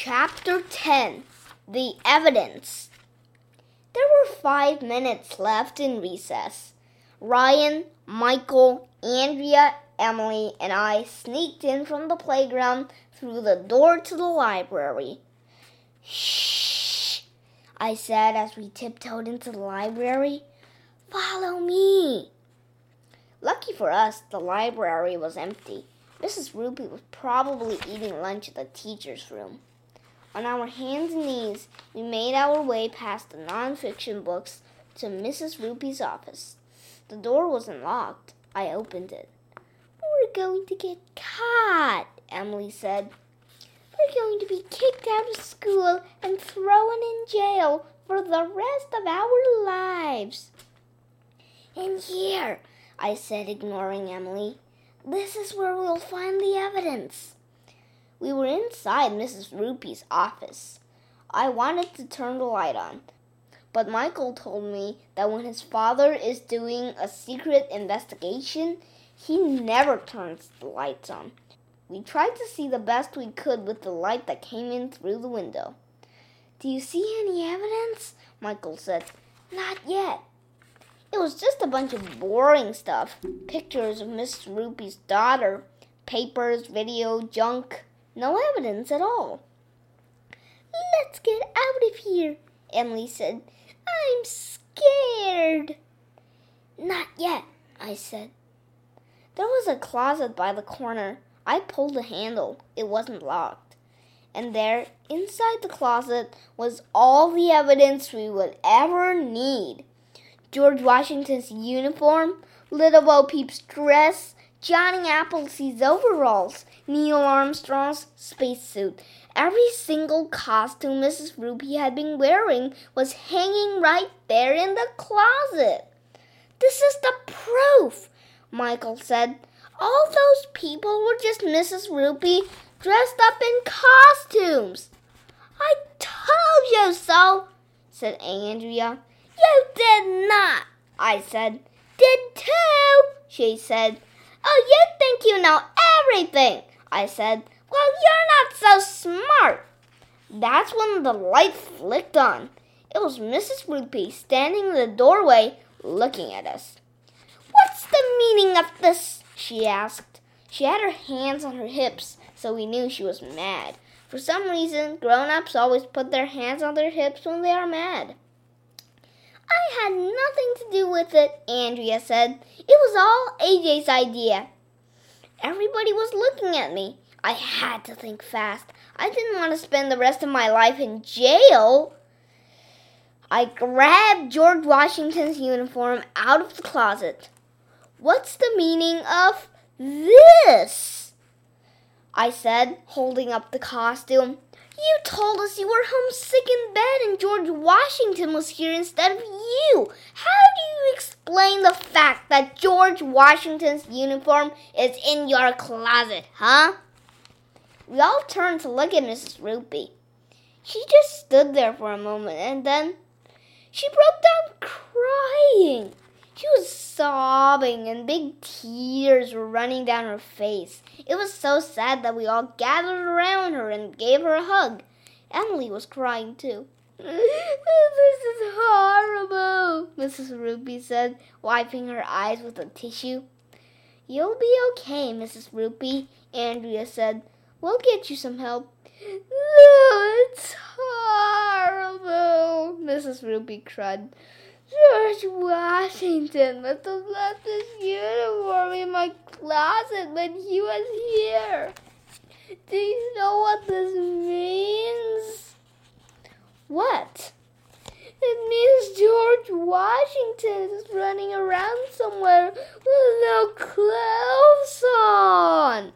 Chapter 10 The Evidence There were five minutes left in recess. Ryan, Michael, Andrea, Emily, and I sneaked in from the playground through the door to the library. Shh, I said as we tiptoed into the library. Follow me. Lucky for us, the library was empty. Mrs. Roopy was probably eating lunch in the teacher's room. On our hands and knees, we made our way past the non-fiction books to Mrs. Roopy's office. The door wasn't locked. I opened it. We're going to get caught, Emily said. We're going to be kicked out of school and thrown in jail for the rest of our lives. In here, I said, ignoring Emily. This is where we'll find the evidence. We were inside Mrs. Roopy's office. I wanted to turn the light on, but Michael told me that when his father is doing a secret investigation, he never turns the lights on. We tried to see the best we could with the light that came in through the window. Do you see any evidence? Michael said. Not yet. It was just a bunch of boring stuff pictures of Miss Roopy's daughter, papers, video, junk. No evidence at all. Let's get out of here, Emily said. I'm scared. Not yet, I said. There was a closet by the corner. I pulled the handle. It wasn't locked. And there, inside the closet, was all the evidence we would ever need. George Washington's uniform, Little Bo Peep's dress, Johnny Appleseed's overalls, Neil Armstrong's spacesuit. Every single costume Mrs. Roopy had been wearing was hanging right there in the closet. This is the proof, Michael said. All those people were just Mrs. Roopy dressed up in costumes. I told you so, said Andrea. You did not, I said. Did too, she said. Oh, you think you know everything, I said. Well, you're not so smart. That's when the light flicked on. It was Mrs. Roopy standing in the doorway looking at us. What's the meaning of this? she asked. She had her hands on her hips, so we knew she was mad. For some reason, grown ups always put their hands on their hips when they are mad. I had nothing to do with it, Andrea said. It was all AJ's idea. Everybody was looking at me. I had to think fast. I didn't want to spend the rest of my life in jail. I grabbed George Washington's uniform out of the closet. What's the meaning of this? I said, holding up the costume. You told us you were homesick in bed and George Washington was here instead of you. How do you explain the fact that George Washington's uniform is in your closet, huh? We all turned to look at Mrs. Roopy. She just stood there for a moment and then she broke down crying. She was sobbing and big tears were running down her face. It was so sad that we all gathered around her and gave her a hug. Emily was crying too. this is horrible, Mrs. Roopy said, wiping her eyes with a tissue. You'll be okay, Mrs. Roopy, Andrea said. We'll get you some help. No, it's horrible, Mrs. Roopy cried. George Washington must have left his uniform in my closet when he was here. Do you know what this means? What? It means George Washington is running around somewhere with no clothes on.